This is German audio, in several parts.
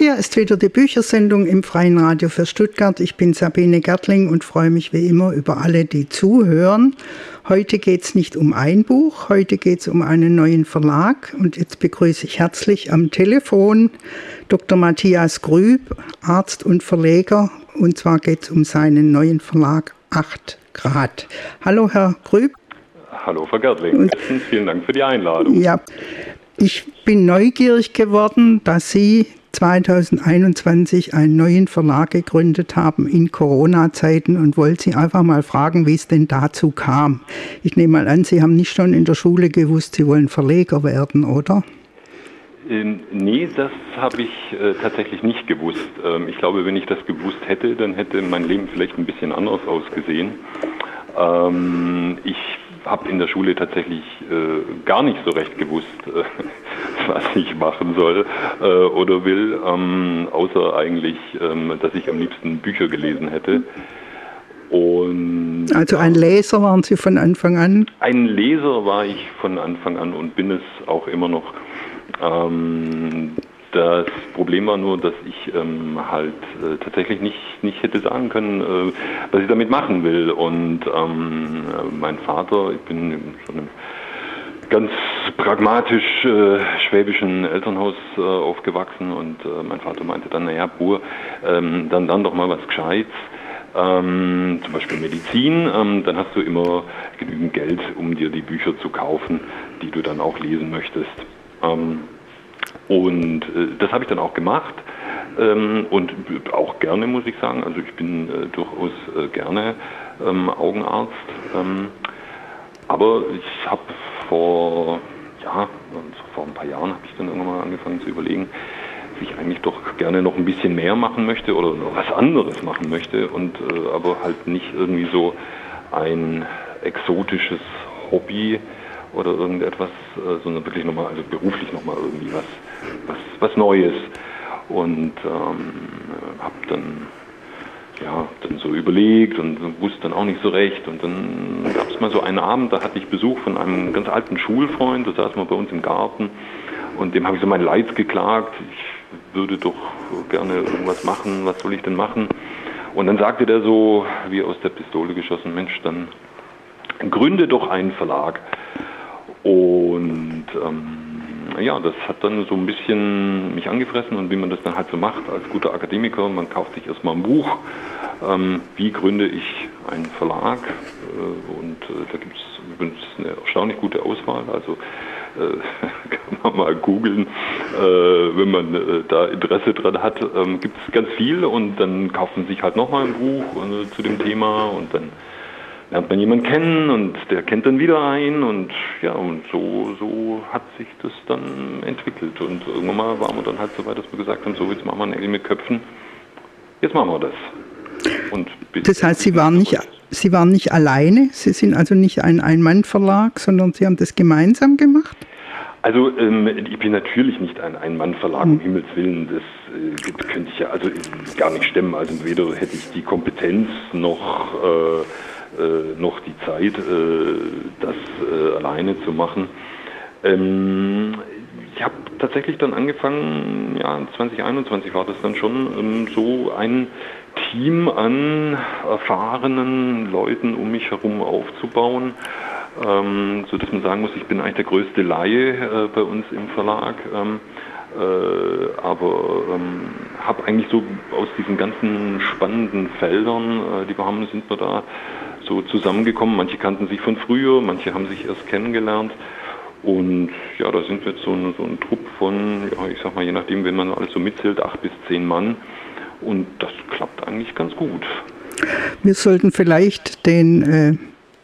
Hier ist wieder die Büchersendung im Freien Radio für Stuttgart. Ich bin Sabine Gertling und freue mich wie immer über alle, die zuhören. Heute geht es nicht um ein Buch, heute geht es um einen neuen Verlag. Und jetzt begrüße ich herzlich am Telefon Dr. Matthias Grüb, Arzt und Verleger. Und zwar geht es um seinen neuen Verlag 8 Grad. Hallo, Herr Grüb. Hallo, Frau Gertling. Und, vielen Dank für die Einladung. Ja, ich bin neugierig geworden, dass Sie 2021 einen neuen Verlag gegründet haben in Corona-Zeiten und wollte Sie einfach mal fragen, wie es denn dazu kam. Ich nehme mal an, Sie haben nicht schon in der Schule gewusst, Sie wollen Verleger werden, oder? Ähm, nee, das habe ich äh, tatsächlich nicht gewusst. Ähm, ich glaube, wenn ich das gewusst hätte, dann hätte mein Leben vielleicht ein bisschen anders ausgesehen. Ähm, ich habe in der Schule tatsächlich äh, gar nicht so recht gewusst, äh, was ich machen soll äh, oder will, ähm, außer eigentlich, ähm, dass ich am liebsten Bücher gelesen hätte. Und, also ein Leser waren Sie von Anfang an? Ein Leser war ich von Anfang an und bin es auch immer noch. Ähm, das Problem war nur, dass ich ähm, halt äh, tatsächlich nicht, nicht hätte sagen können, äh, was ich damit machen will. Und ähm, mein Vater, ich bin in so einem ganz pragmatisch äh, schwäbischen Elternhaus äh, aufgewachsen und äh, mein Vater meinte dann, naja, Bur, ähm, dann, dann doch mal was Gescheites. Ähm, zum Beispiel Medizin, ähm, dann hast du immer genügend Geld, um dir die Bücher zu kaufen, die du dann auch lesen möchtest. Ähm, und äh, das habe ich dann auch gemacht ähm, und auch gerne, muss ich sagen. Also ich bin äh, durchaus äh, gerne ähm, Augenarzt. Ähm, aber ich habe vor, ja, vor ein paar Jahren habe ich dann irgendwann mal angefangen zu überlegen, dass ich eigentlich doch gerne noch ein bisschen mehr machen möchte oder noch was anderes machen möchte und äh, aber halt nicht irgendwie so ein exotisches Hobby oder irgendetwas, äh, sondern wirklich nochmal, also beruflich nochmal irgendwie was, was, was Neues. Und ähm, habe dann ja, dann so überlegt und wusste dann auch nicht so recht. Und dann gab es mal so einen Abend, da hatte ich Besuch von einem ganz alten Schulfreund, da saß mal bei uns im Garten und dem habe ich so mein Leid geklagt. Ich würde doch gerne irgendwas machen, was soll ich denn machen? Und dann sagte der so, wie aus der Pistole geschossen, Mensch, dann gründe doch einen Verlag. Und ähm, ja, das hat dann so ein bisschen mich angefressen und wie man das dann halt so macht als guter Akademiker, man kauft sich erstmal ein Buch, ähm, wie gründe ich einen Verlag? Äh, und äh, da gibt es eine erstaunlich gute Auswahl, also äh, kann man mal googeln, äh, wenn man äh, da Interesse dran hat, ähm, gibt es ganz viel und dann kauft man sich halt nochmal ein Buch äh, zu dem Thema und dann lernt man jemanden kennen und der kennt dann wieder einen und ja, und so, so hat sich das dann entwickelt. Und irgendwann mal waren wir dann halt so weit, dass wir gesagt haben, so jetzt machen wir Nägel mit Köpfen, jetzt machen wir das. Und das heißt, Sie waren, nicht, Sie waren nicht alleine, Sie sind also nicht ein Ein-Mann-Verlag, sondern Sie haben das gemeinsam gemacht? Also ähm, ich bin natürlich nicht ein Ein-Mann-Verlag, um hm. Himmels Willen, das äh, könnte ich ja also gar nicht stemmen. Also weder hätte ich die Kompetenz noch äh, noch die Zeit, äh, das äh, alleine zu machen. Ähm, ich habe tatsächlich dann angefangen, ja, 2021 war das dann schon, ähm, so ein Team an erfahrenen Leuten um mich herum aufzubauen, ähm, so dass man sagen muss, ich bin eigentlich der größte Laie äh, bei uns im Verlag. Ähm, äh, aber ähm, habe eigentlich so aus diesen ganzen spannenden Feldern, äh, die wir haben, sind wir da so zusammengekommen. Manche kannten sich von früher, manche haben sich erst kennengelernt. Und ja, da sind wir jetzt so ein, so ein Trupp von, ja, ich sag mal, je nachdem, wenn man alles so mitzählt, acht bis zehn Mann. Und das klappt eigentlich ganz gut. Wir sollten vielleicht den äh,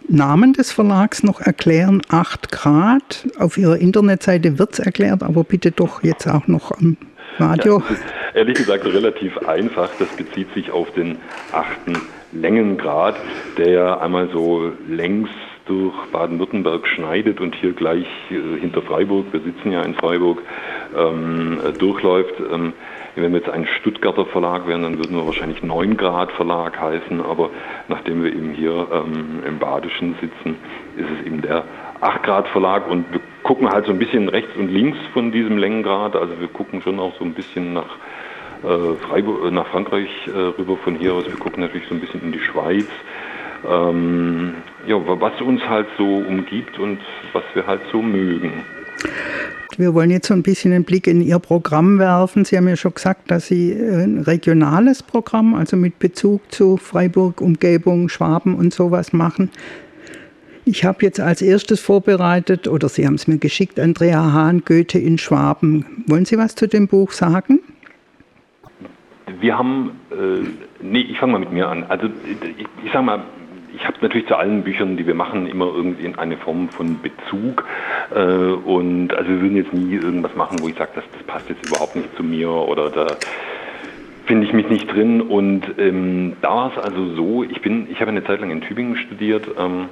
Namen des Verlags noch erklären. 8 Grad. Auf Ihrer Internetseite wird es erklärt, aber bitte doch jetzt auch noch am Radio. Ja, ehrlich gesagt relativ einfach. Das bezieht sich auf den achten Längengrad, der ja einmal so längs durch Baden-Württemberg schneidet und hier gleich äh, hinter Freiburg, wir sitzen ja in Freiburg, ähm, durchläuft. Ähm, wenn wir jetzt ein Stuttgarter Verlag wären, dann würden wir wahrscheinlich 9 Grad Verlag heißen, aber nachdem wir eben hier ähm, im Badischen sitzen, ist es eben der 8 Grad Verlag und wir gucken halt so ein bisschen rechts und links von diesem Längengrad, also wir gucken schon auch so ein bisschen nach äh, Freiburg, nach Frankreich rüber von hier aus. Wir gucken natürlich so ein bisschen in die Schweiz. Ähm, ja, was uns halt so umgibt und was wir halt so mögen. Wir wollen jetzt so ein bisschen einen Blick in Ihr Programm werfen. Sie haben ja schon gesagt, dass Sie ein regionales Programm, also mit Bezug zu Freiburg, Umgebung, Schwaben und sowas machen. Ich habe jetzt als erstes vorbereitet, oder Sie haben es mir geschickt, Andrea Hahn, Goethe in Schwaben. Wollen Sie was zu dem Buch sagen? Wir haben, äh, nee, ich fange mal mit mir an. Also ich, ich sage mal, ich habe natürlich zu allen Büchern, die wir machen, immer irgendwie eine Form von Bezug. Äh, und also wir würden jetzt nie irgendwas machen, wo ich sage, das, das passt jetzt überhaupt nicht zu mir oder da finde ich mich nicht drin. Und ähm, da war es also so, ich bin, ich habe eine Zeit lang in Tübingen studiert. Ähm,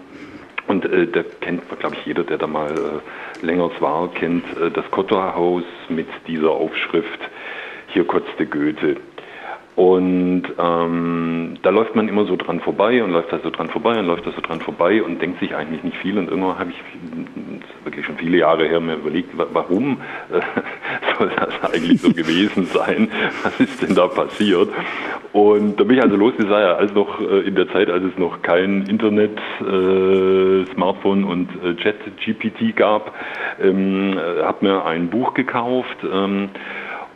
und äh, da kennt, glaube ich, jeder, der da mal äh, länger war, kennt äh, das Kotterhaus mit dieser Aufschrift, hier kotzte Goethe. Und ähm, da läuft man immer so dran vorbei und läuft da so dran vorbei und läuft da so dran vorbei und denkt sich eigentlich nicht viel. Und irgendwann habe ich, wirklich schon viele Jahre her, mir überlegt, warum äh, soll das eigentlich so gewesen sein? Was ist denn da passiert? Und da bin ich also los, das war ja alles noch äh, in der Zeit, als es noch kein Internet, äh, Smartphone und äh, Chat-GPT gab, ähm, äh, habe mir ein Buch gekauft. Ähm,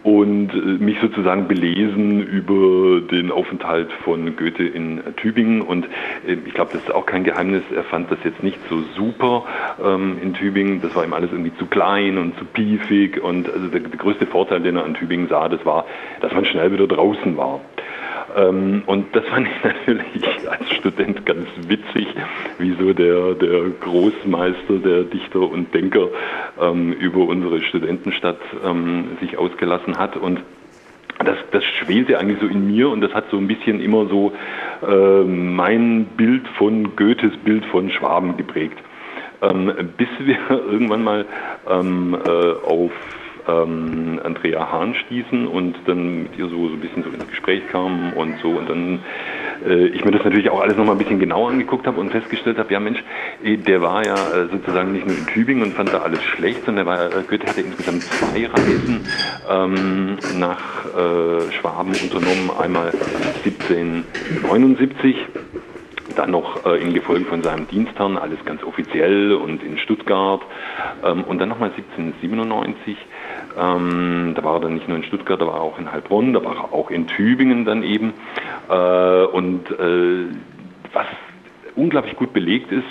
und äh, mich sozusagen belesen über den Aufenthalt von Goethe in Tübingen. Und äh, ich glaube, das ist auch kein Geheimnis. Er fand das jetzt nicht so super ähm, in Tübingen. Das war ihm alles irgendwie zu klein und zu piefig. Und also der, der größte Vorteil, den er an Tübingen sah, das war, dass man schnell wieder draußen war. Ähm, und das fand ich natürlich als Student ganz witzig, wie so der, der Großmeister, der Dichter und Denker ähm, über unsere Studentenstadt ähm, sich ausgelassen hat. Und das, das schwelte eigentlich so in mir und das hat so ein bisschen immer so äh, mein Bild von Goethes Bild von Schwaben geprägt. Ähm, bis wir irgendwann mal ähm, äh, auf ähm, Andrea Hahn stießen und dann mit ihr so, so ein bisschen so ins Gespräch kamen und so und dann äh, ich mir das natürlich auch alles nochmal ein bisschen genauer angeguckt habe und festgestellt habe, ja Mensch, äh, der war ja äh, sozusagen nicht nur in Tübingen und fand da alles schlecht, sondern der war, äh, Goethe hatte insgesamt zwei Reisen ähm, nach äh, Schwaben unternommen, einmal 1779 dann noch äh, in Gefolge von seinem Dienstherrn, alles ganz offiziell und in Stuttgart. Ähm, und dann nochmal 1797 ähm, da war er dann nicht nur in Stuttgart, da war er auch in Heilbronn, da war er auch in Tübingen dann eben. Äh, und äh, was unglaublich gut belegt ist,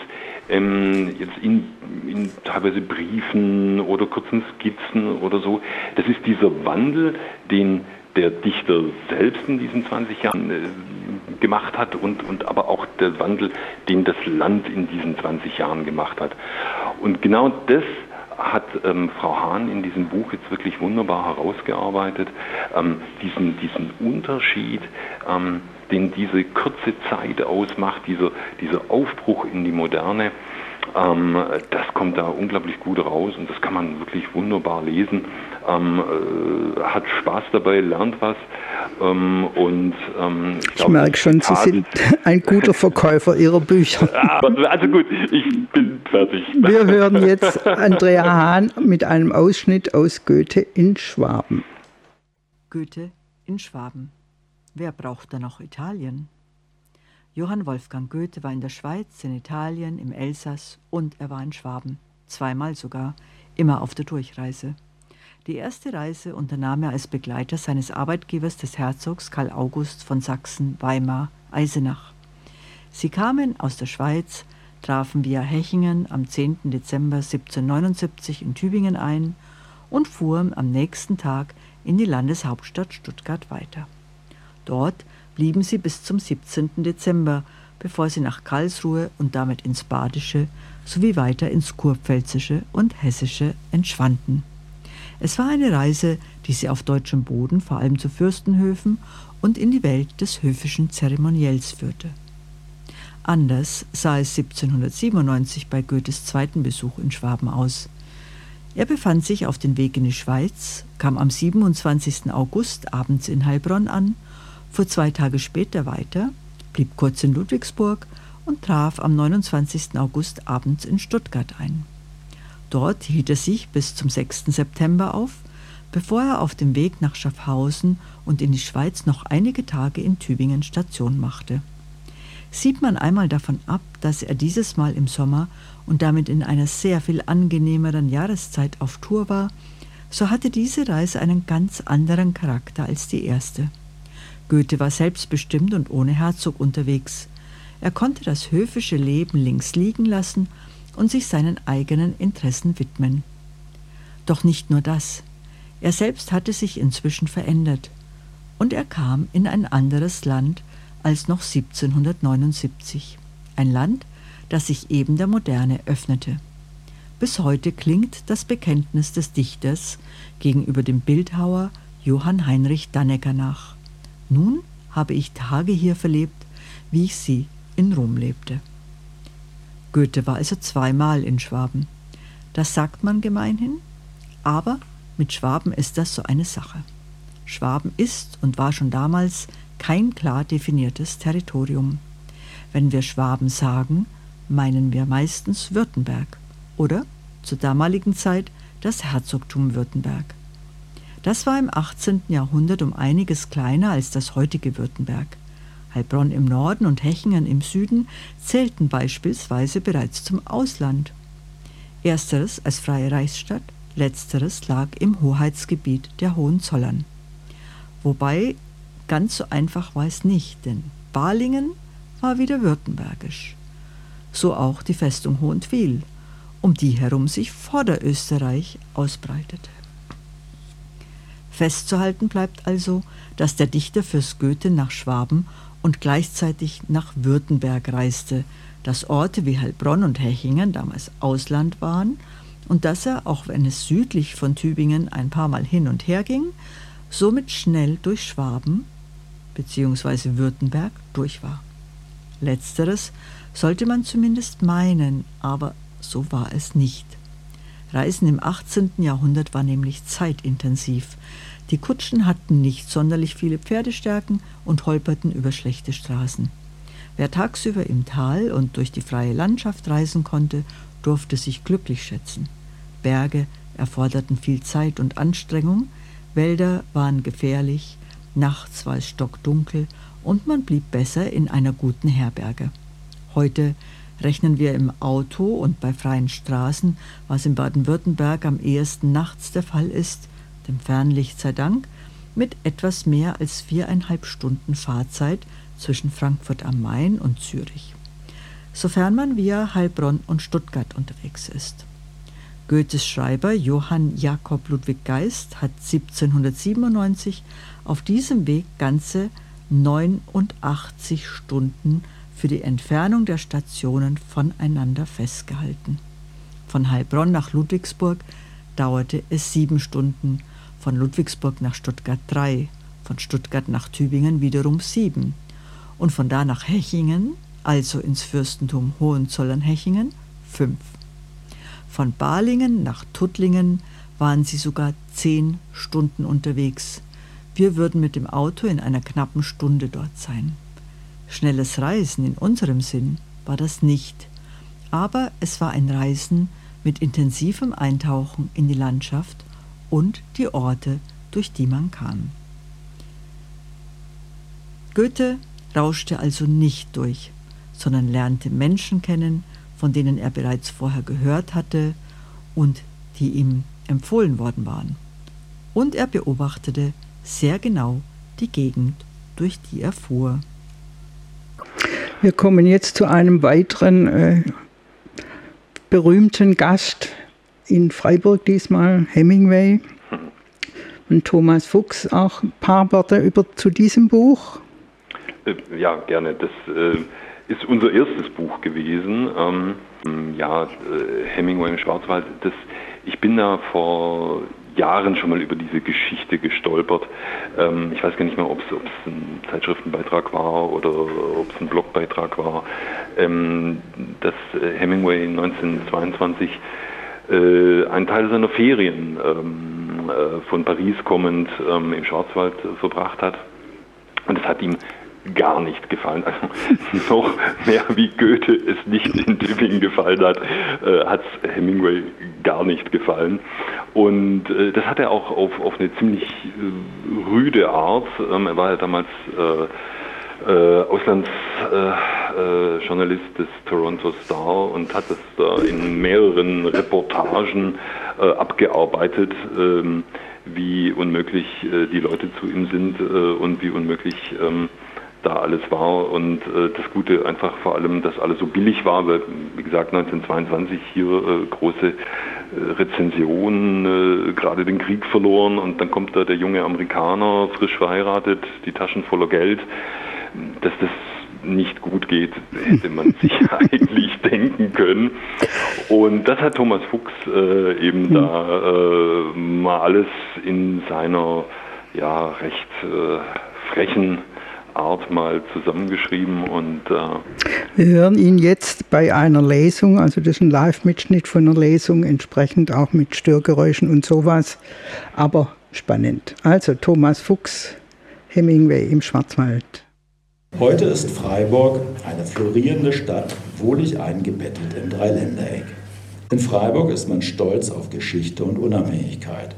ähm, jetzt in, in, teilweise Briefen oder kurzen Skizzen oder so, das ist dieser Wandel, den der Dichter selbst in diesen 20 Jahren äh, gemacht hat und, und aber auch der Wandel, den das Land in diesen 20 Jahren gemacht hat. Und genau das hat ähm, Frau Hahn in diesem Buch jetzt wirklich wunderbar herausgearbeitet, ähm, diesen, diesen Unterschied, ähm, den diese kurze Zeit ausmacht, dieser, dieser Aufbruch in die Moderne, ähm, das kommt da unglaublich gut raus und das kann man wirklich wunderbar lesen. Ähm, äh, hat Spaß dabei, lernt was. Ähm, und ähm, ich, ich merke schon, Sie sind ein guter Verkäufer Ihrer Bücher. also gut, ich bin fertig. Wir hören jetzt Andrea Hahn mit einem Ausschnitt aus Goethe in Schwaben. Goethe in Schwaben. Wer braucht da noch Italien? Johann Wolfgang Goethe war in der Schweiz, in Italien, im Elsass und er war in Schwaben, zweimal sogar, immer auf der Durchreise. Die erste Reise unternahm er als Begleiter seines Arbeitgebers des Herzogs Karl August von Sachsen, Weimar, Eisenach. Sie kamen aus der Schweiz, trafen via Hechingen am 10. Dezember 1779 in Tübingen ein und fuhren am nächsten Tag in die Landeshauptstadt Stuttgart weiter. Dort blieben sie bis zum 17. Dezember, bevor sie nach Karlsruhe und damit ins Badische sowie weiter ins Kurpfälzische und Hessische entschwanden. Es war eine Reise, die sie auf deutschem Boden vor allem zu Fürstenhöfen und in die Welt des höfischen Zeremoniells führte. Anders sah es 1797 bei Goethes zweiten Besuch in Schwaben aus. Er befand sich auf dem Weg in die Schweiz, kam am 27. August abends in Heilbronn an fuhr zwei Tage später weiter, blieb kurz in Ludwigsburg und traf am 29. August abends in Stuttgart ein. Dort hielt er sich bis zum 6. September auf, bevor er auf dem Weg nach Schaffhausen und in die Schweiz noch einige Tage in Tübingen Station machte. Sieht man einmal davon ab, dass er dieses Mal im Sommer und damit in einer sehr viel angenehmeren Jahreszeit auf Tour war, so hatte diese Reise einen ganz anderen Charakter als die erste. Goethe war selbstbestimmt und ohne Herzog unterwegs. Er konnte das höfische Leben links liegen lassen und sich seinen eigenen Interessen widmen. Doch nicht nur das. Er selbst hatte sich inzwischen verändert und er kam in ein anderes Land als noch 1779. Ein Land, das sich eben der Moderne öffnete. Bis heute klingt das Bekenntnis des Dichters gegenüber dem Bildhauer Johann Heinrich Dannecker nach. Nun habe ich Tage hier verlebt, wie ich sie in Rom lebte. Goethe war also zweimal in Schwaben. Das sagt man gemeinhin, aber mit Schwaben ist das so eine Sache. Schwaben ist und war schon damals kein klar definiertes Territorium. Wenn wir Schwaben sagen, meinen wir meistens Württemberg oder zur damaligen Zeit das Herzogtum Württemberg. Das war im 18. Jahrhundert um einiges kleiner als das heutige Württemberg. Heilbronn im Norden und Hechingen im Süden zählten beispielsweise bereits zum Ausland. Ersteres als freie Reichsstadt, letzteres lag im Hoheitsgebiet der Hohenzollern. Wobei ganz so einfach war es nicht, denn Balingen war wieder württembergisch. So auch die Festung Hohentville, um die herum sich Vorderösterreich ausbreitete. Festzuhalten bleibt also, dass der Dichter fürs Goethe nach Schwaben und gleichzeitig nach Württemberg reiste, dass Orte wie Heilbronn und Hechingen damals Ausland waren und dass er, auch wenn es südlich von Tübingen ein paar Mal hin und her ging, somit schnell durch Schwaben bzw. Württemberg durch war. Letzteres sollte man zumindest meinen, aber so war es nicht. Reisen im 18. Jahrhundert war nämlich zeitintensiv. Die Kutschen hatten nicht sonderlich viele Pferdestärken und holperten über schlechte Straßen. Wer tagsüber im Tal und durch die freie Landschaft reisen konnte, durfte sich glücklich schätzen. Berge erforderten viel Zeit und Anstrengung, Wälder waren gefährlich, nachts war es stockdunkel und man blieb besser in einer guten Herberge. Heute rechnen wir im Auto und bei freien Straßen, was in Baden-Württemberg am ehesten nachts der Fall ist, dem Fernlicht sei Dank, mit etwas mehr als viereinhalb Stunden Fahrzeit zwischen Frankfurt am Main und Zürich, sofern man via Heilbronn und Stuttgart unterwegs ist. Goethes Schreiber Johann Jakob Ludwig Geist hat 1797 auf diesem Weg ganze 89 Stunden für die Entfernung der Stationen voneinander festgehalten. Von Heilbronn nach Ludwigsburg dauerte es sieben Stunden von Ludwigsburg nach Stuttgart drei, von Stuttgart nach Tübingen wiederum sieben und von da nach Hechingen, also ins Fürstentum Hohenzollern-Hechingen, fünf. Von Balingen nach Tuttlingen waren sie sogar zehn Stunden unterwegs. Wir würden mit dem Auto in einer knappen Stunde dort sein. Schnelles Reisen in unserem Sinn war das nicht, aber es war ein Reisen mit intensivem Eintauchen in die Landschaft und die Orte, durch die man kam. Goethe rauschte also nicht durch, sondern lernte Menschen kennen, von denen er bereits vorher gehört hatte und die ihm empfohlen worden waren. Und er beobachtete sehr genau die Gegend, durch die er fuhr. Wir kommen jetzt zu einem weiteren äh, berühmten Gast in Freiburg diesmal Hemingway und Thomas Fuchs auch ein paar Worte über zu diesem Buch. Äh, ja, gerne. Das äh, ist unser erstes Buch gewesen. Ähm, ja, äh, Hemingway im Schwarzwald. Das, ich bin da vor Jahren schon mal über diese Geschichte gestolpert. Ähm, ich weiß gar nicht mehr, ob es ein Zeitschriftenbeitrag war oder ob es ein Blogbeitrag war, ähm, dass äh, Hemingway 1922 äh, einen Teil seiner Ferien ähm, äh, von Paris kommend ähm, im Schwarzwald verbracht hat. Und es hat ihm gar nicht gefallen. Also noch mehr wie Goethe es nicht in Tübingen gefallen hat, äh, hat es Hemingway gar nicht gefallen. Und äh, das hat er auch auf, auf eine ziemlich äh, rüde Art. Ähm, er war ja damals äh, Auslandsjournalist äh, des Toronto Star und hat das da in mehreren Reportagen äh, abgearbeitet, ähm, wie unmöglich äh, die Leute zu ihm sind äh, und wie unmöglich ähm, da alles war und äh, das Gute einfach vor allem, dass alles so billig war, weil wie gesagt 1922 hier äh, große äh, Rezensionen, äh, gerade den Krieg verloren und dann kommt da der junge Amerikaner, frisch verheiratet, die Taschen voller Geld, dass das nicht gut geht, hätte man sich eigentlich denken können. Und das hat Thomas Fuchs äh, eben hm. da äh, mal alles in seiner ja recht frechen Art mal zusammengeschrieben und äh wir hören ihn jetzt bei einer Lesung, also das ist ein Live-Mitschnitt von einer Lesung, entsprechend auch mit Störgeräuschen und sowas, aber spannend. Also Thomas Fuchs, Hemingway im Schwarzwald. Heute ist Freiburg eine florierende Stadt, wohlig eingebettet im Dreiländereck. In Freiburg ist man stolz auf Geschichte und Unabhängigkeit.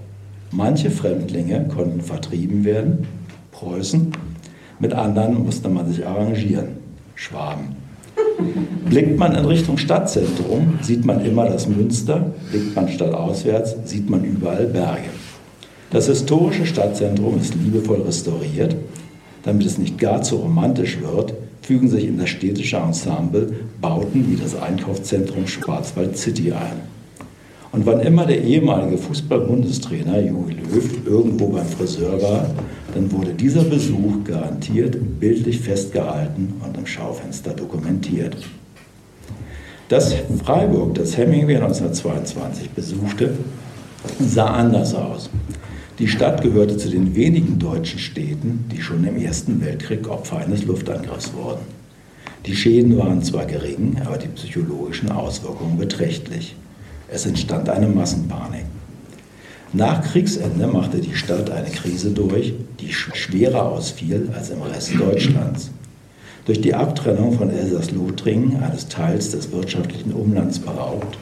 Manche Fremdlinge konnten vertrieben werden, Preußen mit anderen musste man sich arrangieren. Schwaben. Blickt man in Richtung Stadtzentrum, sieht man immer das Münster. Blickt man stadtauswärts, sieht man überall Berge. Das historische Stadtzentrum ist liebevoll restauriert. Damit es nicht gar zu romantisch wird, fügen sich in das städtische Ensemble Bauten wie das Einkaufszentrum Schwarzwald City ein. Und wann immer der ehemalige Fußball-Bundestrainer Jogi Löw irgendwo beim Friseur war, dann wurde dieser Besuch garantiert bildlich festgehalten und im Schaufenster dokumentiert. Das Freiburg, das Hemingway 1922 besuchte, sah anders aus. Die Stadt gehörte zu den wenigen deutschen Städten, die schon im Ersten Weltkrieg Opfer eines Luftangriffs wurden. Die Schäden waren zwar gering, aber die psychologischen Auswirkungen beträchtlich. Es entstand eine Massenpanik. Nach Kriegsende machte die Stadt eine Krise durch, die schwerer ausfiel als im Rest Deutschlands. Durch die Abtrennung von Elsass-Lothringen, eines Teils des wirtschaftlichen Umlands beraubt,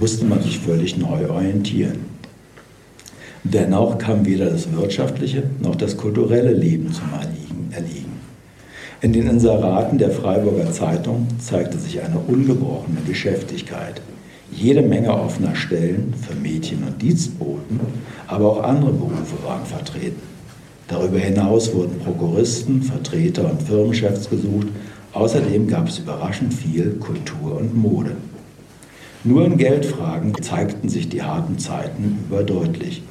musste man sich völlig neu orientieren. Dennoch kam weder das wirtschaftliche noch das kulturelle Leben zum Erliegen. In den Inseraten der Freiburger Zeitung zeigte sich eine ungebrochene Geschäftigkeit jede Menge offener Stellen für Mädchen und Dienstboten, aber auch andere Berufe waren vertreten. Darüber hinaus wurden Prokuristen, Vertreter und Firmenchefs gesucht. Außerdem gab es überraschend viel Kultur und Mode. Nur in Geldfragen zeigten sich die harten Zeiten überdeutlich.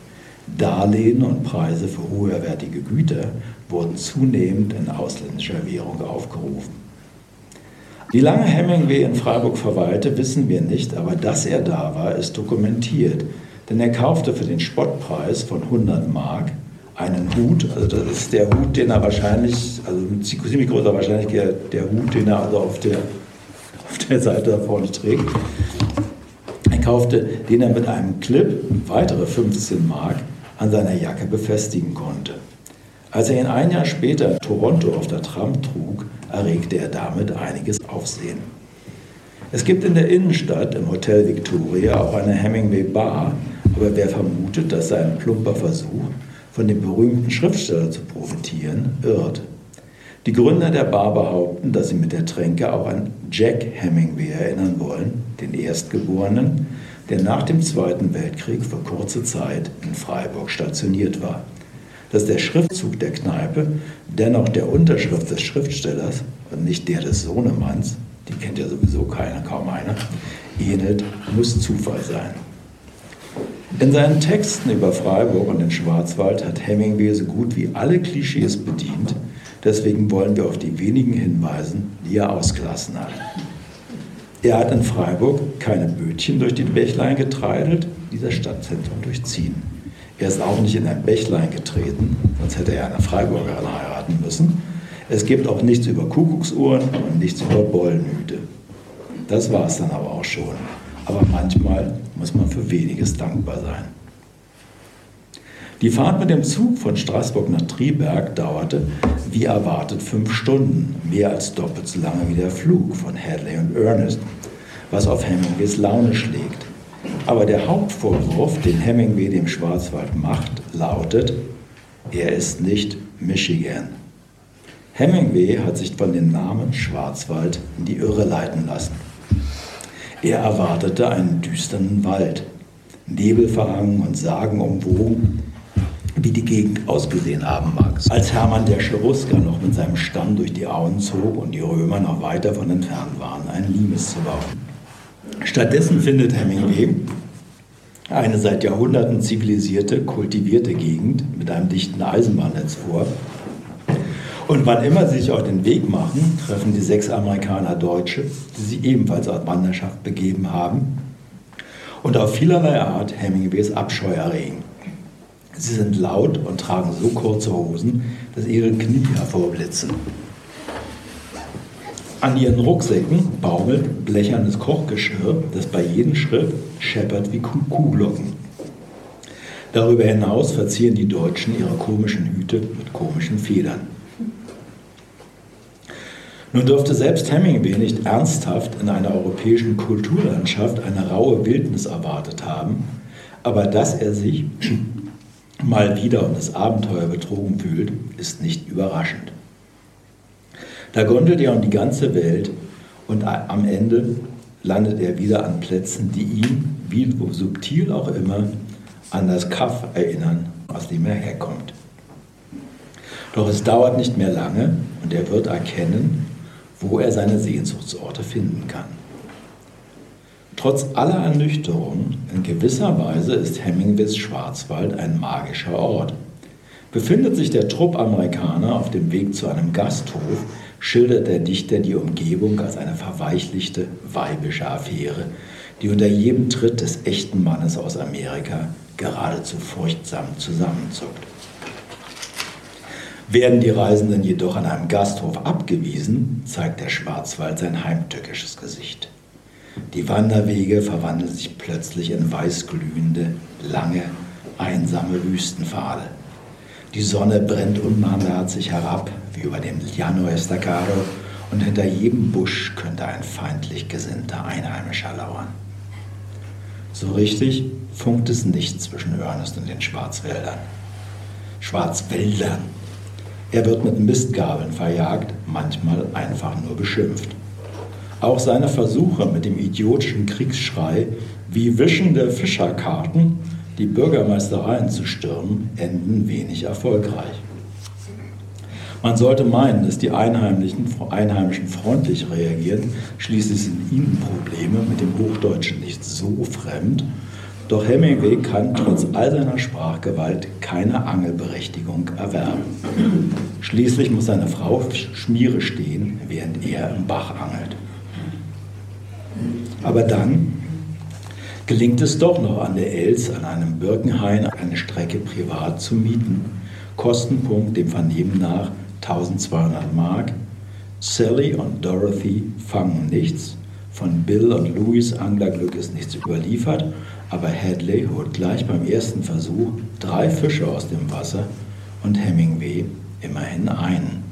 Darlehen und Preise für hoherwertige Güter wurden zunehmend in ausländischer Währung aufgerufen. Wie lange Hemingway in Freiburg verweilte, wissen wir nicht, aber dass er da war, ist dokumentiert. Denn er kaufte für den Spottpreis von 100 Mark einen Hut, also das ist der Hut, den er wahrscheinlich, also mit ziemlich großer Wahrscheinlichkeit der Hut, den er also auf der, auf der Seite da vorne trägt. Er kaufte, den er mit einem Clip weitere 15 Mark an seiner Jacke befestigen konnte. Als er ihn ein Jahr später in Toronto auf der Tram trug, erregte er damit einiges Aufsehen. Es gibt in der Innenstadt im Hotel Victoria auch eine Hemingway Bar, aber wer vermutet, dass sein plumper Versuch, von dem berühmten Schriftsteller zu profitieren, irrt. Die Gründer der Bar behaupten, dass sie mit der Tränke auch an Jack Hemingway erinnern wollen, den Erstgeborenen, der nach dem Zweiten Weltkrieg für kurze Zeit in Freiburg stationiert war dass der Schriftzug der Kneipe dennoch der Unterschrift des Schriftstellers und nicht der des Sohnemanns, die kennt ja sowieso keiner, kaum einer, ähnelt, muss Zufall sein. In seinen Texten über Freiburg und den Schwarzwald hat Hemingway so gut wie alle Klischees bedient. Deswegen wollen wir auf die wenigen hinweisen, die er ausgelassen hat. Er hat in Freiburg keine Bötchen durch die Bächlein getreidelt, die das Stadtzentrum durchziehen. Er ist auch nicht in ein Bächlein getreten, sonst hätte er eine Freiburgerin heiraten müssen. Es gibt auch nichts über Kuckucksuhren und nichts über Bollenhüte. Das war es dann aber auch schon. Aber manchmal muss man für weniges dankbar sein. Die Fahrt mit dem Zug von Straßburg nach Triberg dauerte, wie erwartet, fünf Stunden, mehr als doppelt so lange wie der Flug von Hadley und Ernest, was auf Hemingways Laune schlägt. Aber der Hauptvorwurf, den Hemingway dem Schwarzwald macht, lautet, er ist nicht Michigan. Hemingway hat sich von dem Namen Schwarzwald in die Irre leiten lassen. Er erwartete einen düsteren Wald, nebelverhangen und sagenumwogen, wie die Gegend ausgesehen haben mag. Als Hermann der Cherusker noch mit seinem Stamm durch die Auen zog und die Römer noch weit davon entfernt waren, ein Limes zu bauen. Stattdessen findet Hemingway eine seit Jahrhunderten zivilisierte, kultivierte Gegend mit einem dichten Eisenbahnnetz vor. Und wann immer sie sich auf den Weg machen, treffen die sechs Amerikaner Deutsche, die sich ebenfalls auf Wanderschaft begeben haben und auf vielerlei Art Hemingways Abscheu erregen. Sie sind laut und tragen so kurze Hosen, dass ihre Knie hervorblitzen. An ihren Rucksäcken baumelt blechernes Kochgeschirr, das bei jedem Schritt scheppert wie Kuhglocken. Darüber hinaus verzieren die Deutschen ihre komischen Hüte mit komischen Federn. Nun dürfte selbst Hemingway nicht ernsthaft in einer europäischen Kulturlandschaft eine raue Wildnis erwartet haben, aber dass er sich mal wieder um das Abenteuer betrogen fühlt, ist nicht überraschend. Da gondelt er um die ganze Welt und am Ende landet er wieder an Plätzen, die ihn, wie subtil auch immer, an das Kaff erinnern, aus dem er herkommt. Doch es dauert nicht mehr lange und er wird erkennen, wo er seine Sehnsuchtsorte finden kann. Trotz aller Ernüchterung, in gewisser Weise ist Hemingways Schwarzwald ein magischer Ort. Befindet sich der Trupp Amerikaner auf dem Weg zu einem Gasthof, schildert der Dichter die Umgebung als eine verweichlichte weibische Affäre, die unter jedem Tritt des echten Mannes aus Amerika geradezu furchtsam zusammenzuckt. Werden die Reisenden jedoch an einem Gasthof abgewiesen, zeigt der Schwarzwald sein heimtückisches Gesicht. Die Wanderwege verwandeln sich plötzlich in weißglühende, lange, einsame Wüstenpfade. Die Sonne brennt unbarmherzig herab, wie über dem Llano Estacado, und hinter jedem Busch könnte ein feindlich gesinnter Einheimischer lauern. So richtig funkt es nicht zwischen Ernest und den Schwarzwäldern. Schwarzwäldern. Er wird mit Mistgabeln verjagt, manchmal einfach nur beschimpft. Auch seine Versuche mit dem idiotischen Kriegsschrei wie wischende Fischerkarten die Bürgermeistereien zu stürmen, enden wenig erfolgreich. Man sollte meinen, dass die Einheimischen, Einheimischen freundlich reagieren, schließlich sind ihnen Probleme mit dem Hochdeutschen nicht so fremd. Doch Hemingway kann trotz all seiner Sprachgewalt keine Angelberechtigung erwerben. Schließlich muss seine Frau Schmiere stehen, während er im Bach angelt. Aber dann gelingt es doch noch an der Els an einem Birkenhain eine Strecke privat zu mieten. Kostenpunkt dem Vernehmen nach 1200 Mark. Sally und Dorothy fangen nichts. Von Bill und Louis Anglerglück ist nichts überliefert, aber Hadley holt gleich beim ersten Versuch drei Fische aus dem Wasser und Hemingway immerhin einen.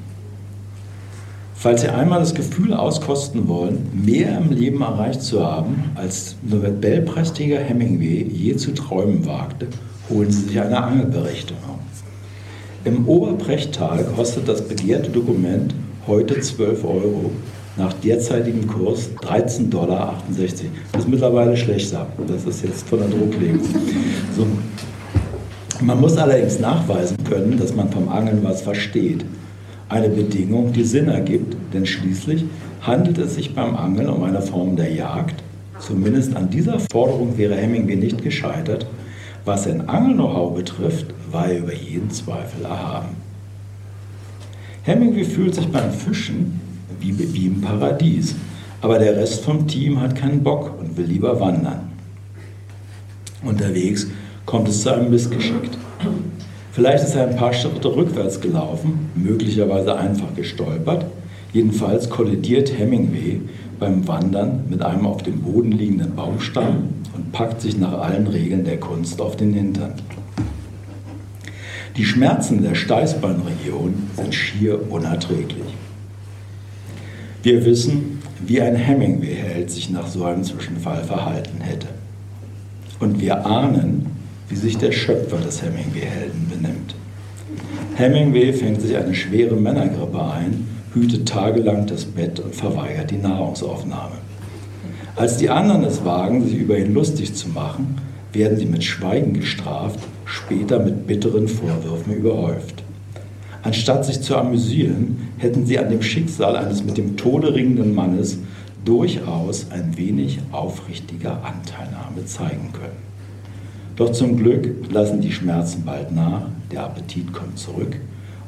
Falls Sie einmal das Gefühl auskosten wollen, mehr im Leben erreicht zu haben, als Nobelpreisträger Hemingway je zu träumen wagte, holen Sie sich eine Angelberechtigung. Im Oberbrechtal kostet das begehrte Dokument heute 12 Euro, nach derzeitigem Kurs 13,68 Dollar. Das ist mittlerweile schlechter. Das ist jetzt von der Drucklegung. So. Man muss allerdings nachweisen können, dass man vom Angeln was versteht eine Bedingung, die Sinn ergibt, denn schließlich handelt es sich beim Angeln um eine Form der Jagd. Zumindest an dieser Forderung wäre Hemingway nicht gescheitert. Was sein Angel-Know-how betrifft, war er über jeden Zweifel erhaben. Hemingway fühlt sich beim Fischen wie, wie im Paradies, aber der Rest vom Team hat keinen Bock und will lieber wandern. Unterwegs kommt es zu einem Missgeschick. Vielleicht ist er ein paar Schritte rückwärts gelaufen, möglicherweise einfach gestolpert. Jedenfalls kollidiert Hemingway beim Wandern mit einem auf dem Boden liegenden Baumstamm und packt sich nach allen Regeln der Kunst auf den Hintern. Die Schmerzen der Steißbeinregion sind schier unerträglich. Wir wissen, wie ein Hemingway-Held sich nach so einem Zwischenfall verhalten hätte. Und wir ahnen, wie sich der Schöpfer des Hemingway-Helden benimmt. Hemingway fängt sich eine schwere Männergrippe ein, hütet tagelang das Bett und verweigert die Nahrungsaufnahme. Als die anderen es wagen, sich über ihn lustig zu machen, werden sie mit Schweigen gestraft, später mit bitteren Vorwürfen überhäuft. Anstatt sich zu amüsieren, hätten sie an dem Schicksal eines mit dem Tode ringenden Mannes durchaus ein wenig aufrichtiger Anteilnahme zeigen können. Doch zum Glück lassen die Schmerzen bald nach, der Appetit kommt zurück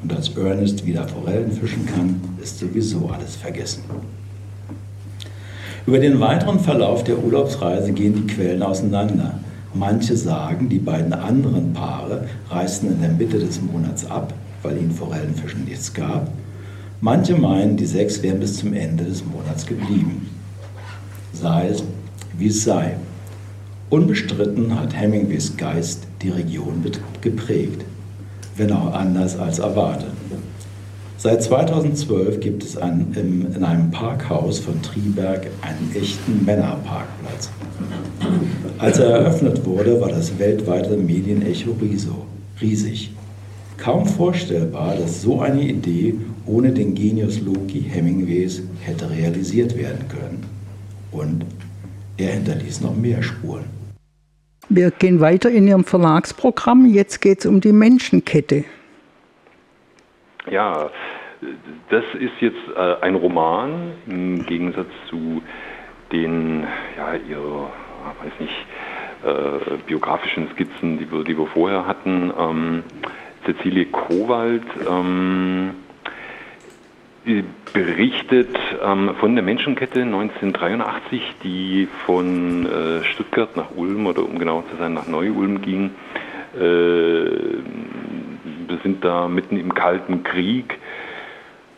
und als Ernest wieder Forellen fischen kann, ist sowieso alles vergessen. Über den weiteren Verlauf der Urlaubsreise gehen die Quellen auseinander. Manche sagen, die beiden anderen Paare reisten in der Mitte des Monats ab, weil ihnen Forellenfischen nichts gab. Manche meinen, die sechs wären bis zum Ende des Monats geblieben. Sei es, wie es sei. Unbestritten hat Hemingways Geist die Region geprägt, wenn auch anders als erwartet. Seit 2012 gibt es ein, im, in einem Parkhaus von Triberg einen echten Männerparkplatz. Als er eröffnet wurde, war das weltweite Medienecho riesig. Kaum vorstellbar, dass so eine Idee ohne den Genius Loki Hemingways hätte realisiert werden können. Und er hinterließ noch mehr Spuren. Wir gehen weiter in Ihrem Verlagsprogramm. Jetzt geht es um die Menschenkette. Ja, das ist jetzt äh, ein Roman im Gegensatz zu den, ja, ihre, weiß nicht, äh, biografischen Skizzen, die wir, die wir vorher hatten. Ähm, Cecilie Kowald ähm, berichtet ähm, von der Menschenkette 1983, die von äh, Stuttgart nach Ulm oder um genau zu sein nach Neu-Ulm ging. Äh, wir sind da mitten im Kalten Krieg.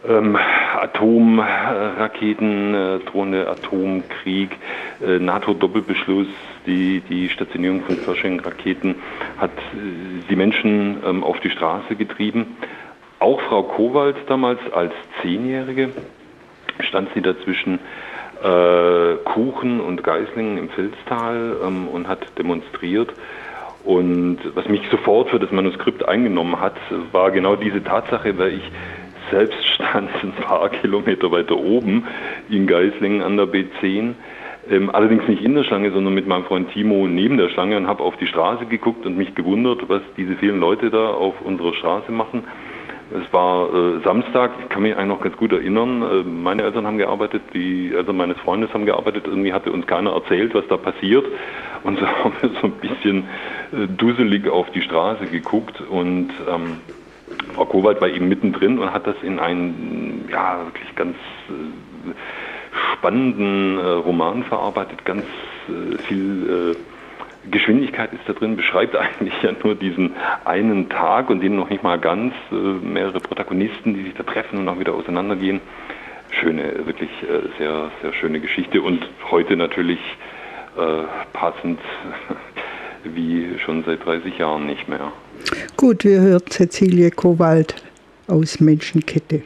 Ähm, Atomraketen, äh, drohende Atomkrieg, äh, NATO-Doppelbeschluss, die, die Stationierung von Pershing-Raketen hat äh, die Menschen ähm, auf die Straße getrieben. Auch Frau Kowald damals als Zehnjährige stand sie dazwischen äh, Kuchen und Geislingen im Filztal ähm, und hat demonstriert. Und was mich sofort für das Manuskript eingenommen hat, war genau diese Tatsache, weil ich selbst stand ein paar Kilometer weiter oben in Geislingen an der B10. Ähm, allerdings nicht in der Schlange, sondern mit meinem Freund Timo neben der Schlange und habe auf die Straße geguckt und mich gewundert, was diese vielen Leute da auf unserer Straße machen. Es war äh, Samstag, ich kann mich eigentlich noch ganz gut erinnern. Äh, meine Eltern haben gearbeitet, die Eltern meines Freundes haben gearbeitet. Irgendwie hatte uns keiner erzählt, was da passiert. Und so haben wir so ein bisschen äh, duselig auf die Straße geguckt. Und ähm, Frau Kowald war eben mittendrin und hat das in einen, ja, wirklich ganz äh, spannenden äh, Roman verarbeitet. Ganz äh, viel Geschwindigkeit ist da drin, beschreibt eigentlich ja nur diesen einen Tag und den noch nicht mal ganz, äh, mehrere Protagonisten, die sich da treffen und auch wieder auseinandergehen. Schöne, wirklich äh, sehr, sehr schöne Geschichte und heute natürlich äh, passend wie schon seit 30 Jahren nicht mehr. Gut, wir hören Cecilie Kowald aus Menschenkette.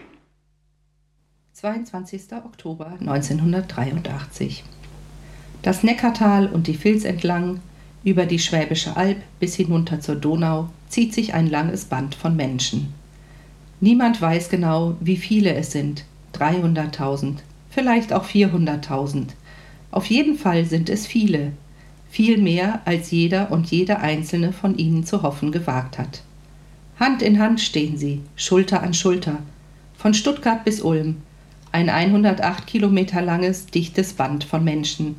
22. Oktober 1983. Das Neckartal und die Vils entlang über die Schwäbische Alb bis hinunter zur Donau zieht sich ein langes Band von Menschen. Niemand weiß genau, wie viele es sind. 300.000, vielleicht auch 400.000. Auf jeden Fall sind es viele. Viel mehr, als jeder und jede einzelne von ihnen zu hoffen gewagt hat. Hand in Hand stehen sie, Schulter an Schulter, von Stuttgart bis Ulm, ein 108 Kilometer langes, dichtes Band von Menschen,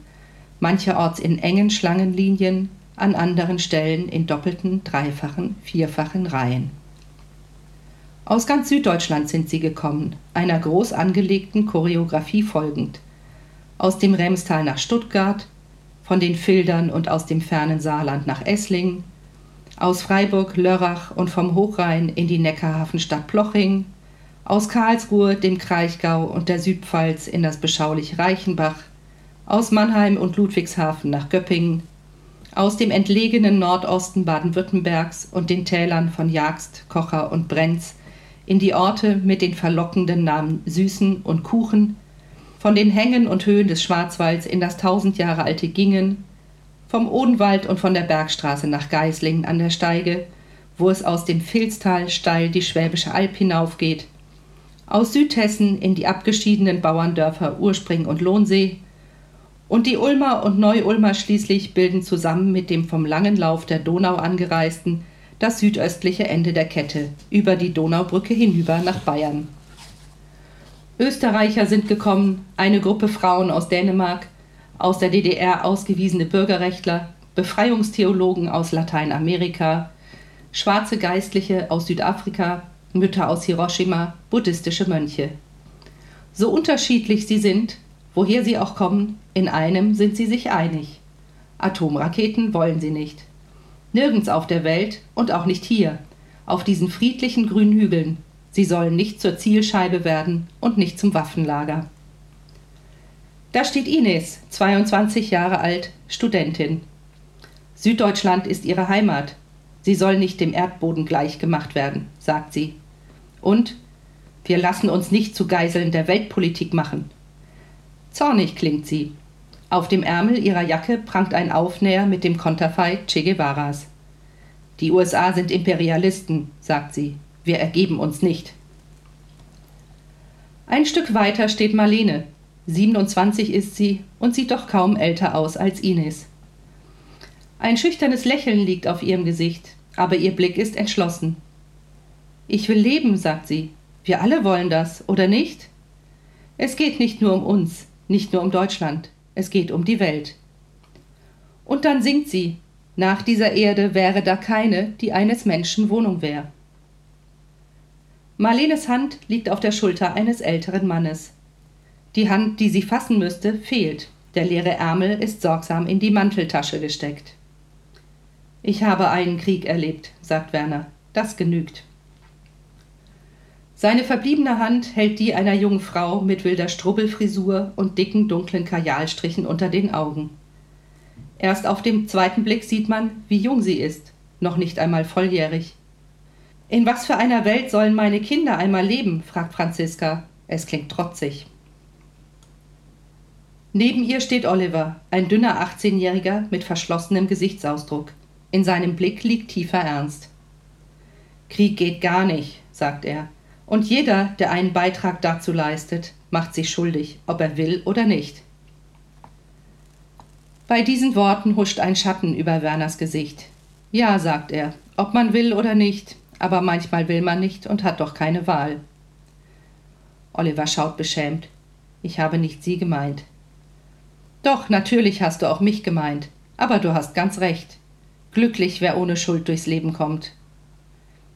mancherorts in engen Schlangenlinien, an anderen Stellen in doppelten, dreifachen, vierfachen Reihen. Aus ganz Süddeutschland sind sie gekommen, einer groß angelegten Choreografie folgend. Aus dem Remstal nach Stuttgart, von den Fildern und aus dem fernen Saarland nach Esslingen, aus Freiburg, Lörrach und vom Hochrhein in die Neckarhafenstadt Ploching, aus Karlsruhe, dem Kraichgau und der Südpfalz in das beschauliche Reichenbach, aus Mannheim und Ludwigshafen nach Göppingen, aus dem entlegenen Nordosten Baden-Württembergs und den Tälern von Jagst, Kocher und Brenz in die Orte mit den verlockenden Namen Süßen und Kuchen, von den Hängen und Höhen des Schwarzwalds in das tausend Jahre alte Gingen, vom Odenwald und von der Bergstraße nach Geislingen an der Steige, wo es aus dem Filztal steil die Schwäbische Alb hinaufgeht, aus Südhessen in die abgeschiedenen Bauerndörfer Urspring und Lohnsee, und die Ulmer und Neu-Ulmer schließlich bilden zusammen mit dem vom langen Lauf der Donau angereisten das südöstliche Ende der Kette über die Donaubrücke hinüber nach Bayern. Österreicher sind gekommen, eine Gruppe Frauen aus Dänemark, aus der DDR ausgewiesene Bürgerrechtler, Befreiungstheologen aus Lateinamerika, schwarze Geistliche aus Südafrika, Mütter aus Hiroshima, buddhistische Mönche. So unterschiedlich sie sind, woher sie auch kommen, in einem sind sie sich einig. Atomraketen wollen sie nicht. Nirgends auf der Welt und auch nicht hier, auf diesen friedlichen grünen Hügeln. Sie sollen nicht zur Zielscheibe werden und nicht zum Waffenlager. Da steht Ines, 22 Jahre alt, Studentin. Süddeutschland ist ihre Heimat. Sie soll nicht dem Erdboden gleichgemacht werden, sagt sie. Und wir lassen uns nicht zu Geiseln der Weltpolitik machen. Zornig klingt sie. Auf dem Ärmel ihrer Jacke prangt ein Aufnäher mit dem Konterfei Che Guevaras. Die USA sind Imperialisten, sagt sie. Wir ergeben uns nicht. Ein Stück weiter steht Marlene. 27 ist sie und sieht doch kaum älter aus als Ines. Ein schüchternes Lächeln liegt auf ihrem Gesicht, aber ihr Blick ist entschlossen. Ich will leben, sagt sie. Wir alle wollen das, oder nicht? Es geht nicht nur um uns, nicht nur um Deutschland, es geht um die Welt. Und dann singt sie, nach dieser Erde wäre da keine, die eines Menschen Wohnung wär. Marlenes Hand liegt auf der Schulter eines älteren Mannes. Die Hand, die sie fassen müsste, fehlt. Der leere Ärmel ist sorgsam in die Manteltasche gesteckt. Ich habe einen Krieg erlebt, sagt Werner. Das genügt. Seine verbliebene Hand hält die einer jungen Frau mit wilder Strubbelfrisur und dicken dunklen Kajalstrichen unter den Augen. Erst auf dem zweiten Blick sieht man, wie jung sie ist, noch nicht einmal volljährig. In was für einer Welt sollen meine Kinder einmal leben? fragt Franziska. Es klingt trotzig. Neben ihr steht Oliver, ein dünner 18-Jähriger mit verschlossenem Gesichtsausdruck. In seinem Blick liegt tiefer Ernst. Krieg geht gar nicht, sagt er. Und jeder, der einen Beitrag dazu leistet, macht sich schuldig, ob er will oder nicht. Bei diesen Worten huscht ein Schatten über Werners Gesicht. Ja, sagt er, ob man will oder nicht, aber manchmal will man nicht und hat doch keine Wahl. Oliver schaut beschämt. Ich habe nicht Sie gemeint. Doch, natürlich hast du auch mich gemeint, aber du hast ganz recht. Glücklich, wer ohne Schuld durchs Leben kommt.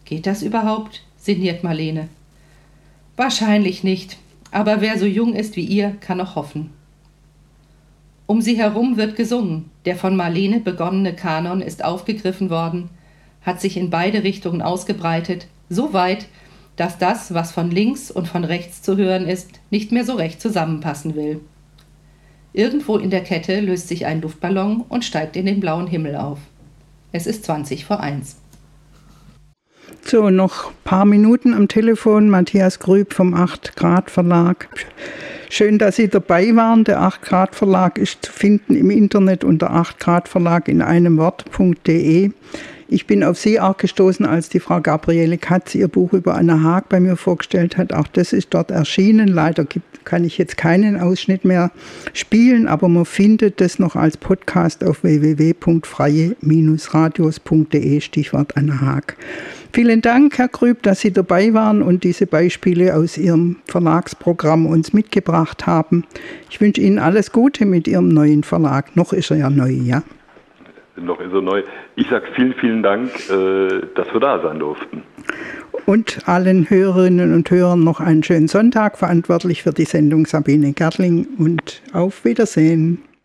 Geht das überhaupt? sinniert Marlene. Wahrscheinlich nicht, aber wer so jung ist wie ihr, kann noch hoffen. Um sie herum wird gesungen, der von Marlene begonnene Kanon ist aufgegriffen worden, hat sich in beide Richtungen ausgebreitet, so weit, dass das, was von links und von rechts zu hören ist, nicht mehr so recht zusammenpassen will. Irgendwo in der Kette löst sich ein Luftballon und steigt in den blauen Himmel auf. Es ist 20 vor 1. So, noch ein paar Minuten am Telefon. Matthias Grüb vom 8 Grad Verlag. Schön, dass Sie dabei waren. Der 8 Grad Verlag ist zu finden im Internet unter 8 Grad Verlag in einem Wort.de. Ich bin auf Sie auch gestoßen, als die Frau Gabriele Katz ihr Buch über Anna Haag bei mir vorgestellt hat. Auch das ist dort erschienen. Leider gibt, kann ich jetzt keinen Ausschnitt mehr spielen, aber man findet das noch als Podcast auf www.freie-radios.de, Stichwort Anna Haag. Vielen Dank, Herr Grüb, dass Sie dabei waren und diese Beispiele aus Ihrem Verlagsprogramm uns mitgebracht haben. Ich wünsche Ihnen alles Gute mit Ihrem neuen Verlag. Noch ist er ja neu, ja? Noch ist er neu. Ich sage vielen, vielen Dank, äh, dass wir da sein durften. Und allen Hörerinnen und Hörern noch einen schönen Sonntag. Verantwortlich für die Sendung Sabine Gerling und auf Wiedersehen.